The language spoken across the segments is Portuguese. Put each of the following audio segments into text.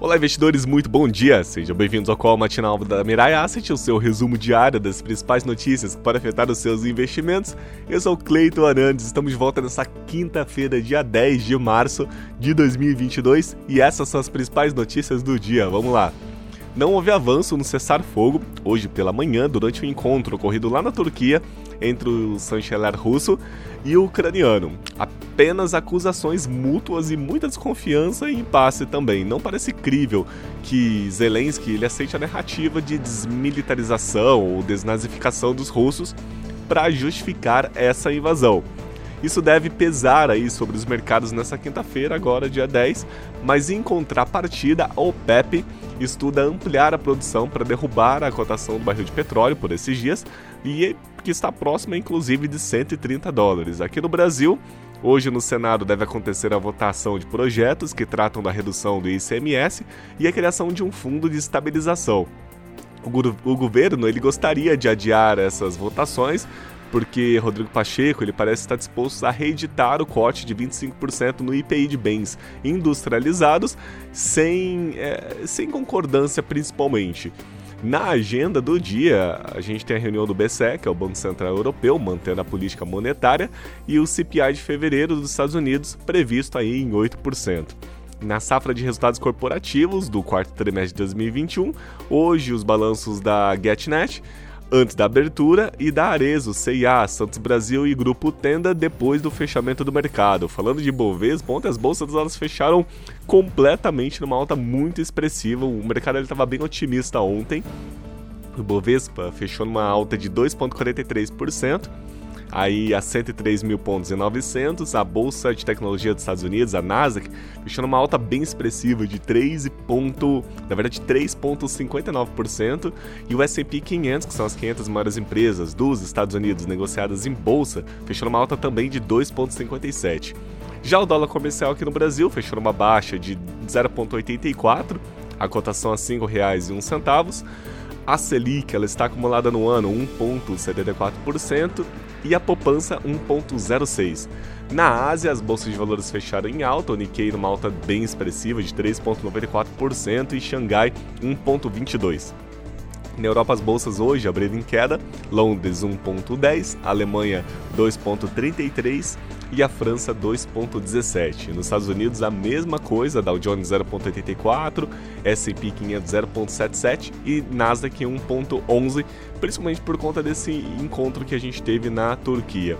Olá, investidores, muito bom dia! Sejam bem-vindos ao Call Matinal da Mirai Asset, o seu resumo diário das principais notícias que podem afetar os seus investimentos. Eu sou o Cleiton Arantes, estamos de volta nessa quinta-feira, dia 10 de março de 2022, e essas são as principais notícias do dia. Vamos lá! Não houve avanço no cessar-fogo hoje pela manhã durante um encontro ocorrido lá na Turquia entre o chanceler russo e o ucraniano. Apenas acusações mútuas e muita desconfiança e impasse também. Não parece crível que Zelensky ele aceite a narrativa de desmilitarização ou desnazificação dos russos para justificar essa invasão. Isso deve pesar aí sobre os mercados nessa quinta-feira, agora dia 10, mas em contrapartida, a OPEP estuda ampliar a produção para derrubar a cotação do barril de petróleo por esses dias e que está próxima inclusive de 130 dólares. Aqui no Brasil, Hoje no Senado deve acontecer a votação de projetos que tratam da redução do ICMS e a criação de um fundo de estabilização. O, governo ele gostaria de adiar essas votações porque Rodrigo Pacheco ele parece estar disposto a reeditar o corte de 25% no IPI de bens industrializados sem, é, sem concordância principalmente. Na agenda do dia, a gente tem a reunião do BCE, que é o Banco Central Europeu, mantendo a política monetária, e o CPI de fevereiro dos Estados Unidos, previsto aí em 8%. Na safra de resultados corporativos do quarto trimestre de 2021, hoje os balanços da GetNet antes da abertura, e da Arezo, CIA, Santos Brasil e Grupo Tenda depois do fechamento do mercado. Falando de Bovespa, ontem as bolsas elas fecharam completamente numa alta muito expressiva. O mercado estava bem otimista ontem. O Bovespa fechou numa alta de 2,43% aí a 103 mil pontos e 900. A Bolsa de Tecnologia dos Estados Unidos, a Nasdaq, fechou numa alta bem expressiva de 3 ponto, na verdade 3,59%. E o S&P 500, que são as 500 maiores empresas dos Estados Unidos negociadas em bolsa, fechou numa alta também de 2,57%. Já o dólar comercial aqui no Brasil fechou numa baixa de 0,84, a cotação a R$ 5,01. A Selic ela está acumulada no ano 1,74% e a poupança 1,06%. Na Ásia, as bolsas de valores fecharam em alta, o Nikkei numa alta bem expressiva de 3,94% e Xangai 1,22%. Na Europa, as bolsas hoje abriram em queda: Londres 1,10, Alemanha 2,33 e a França 2,17. Nos Estados Unidos, a mesma coisa: Dow Jones 0,84, S&P 500 0,77 e Nasdaq 1,11, principalmente por conta desse encontro que a gente teve na Turquia.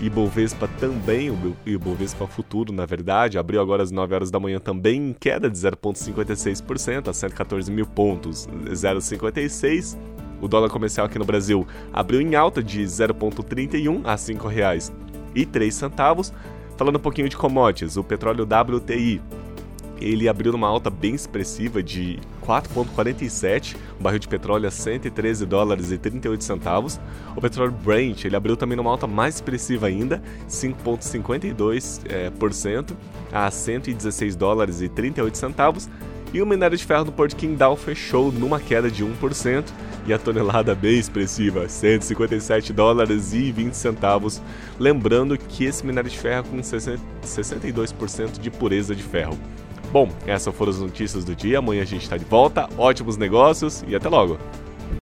Ibovespa também, o Ibovespa futuro, na verdade, abriu agora às 9 horas da manhã também em queda de 0,56% a 114 mil pontos, 0,56%. O dólar comercial aqui no Brasil abriu em alta de 0,31 a R$ 5,03. Falando um pouquinho de commodities, o petróleo WTI ele abriu numa alta bem expressiva de 4,47, um barril de petróleo a 113 dólares e 38 centavos. O petróleo Brent ele abriu também numa alta mais expressiva ainda, 5,52% é, por cento, a 116 dólares e 38 centavos. E o minério de ferro do Porto Qingdao fechou numa queda de 1% e a tonelada bem expressiva, 157 dólares e 20 centavos. Lembrando que esse minério de ferro é com 62% de pureza de ferro. Bom, essas foram as notícias do dia. Amanhã a gente está de volta. Ótimos negócios e até logo!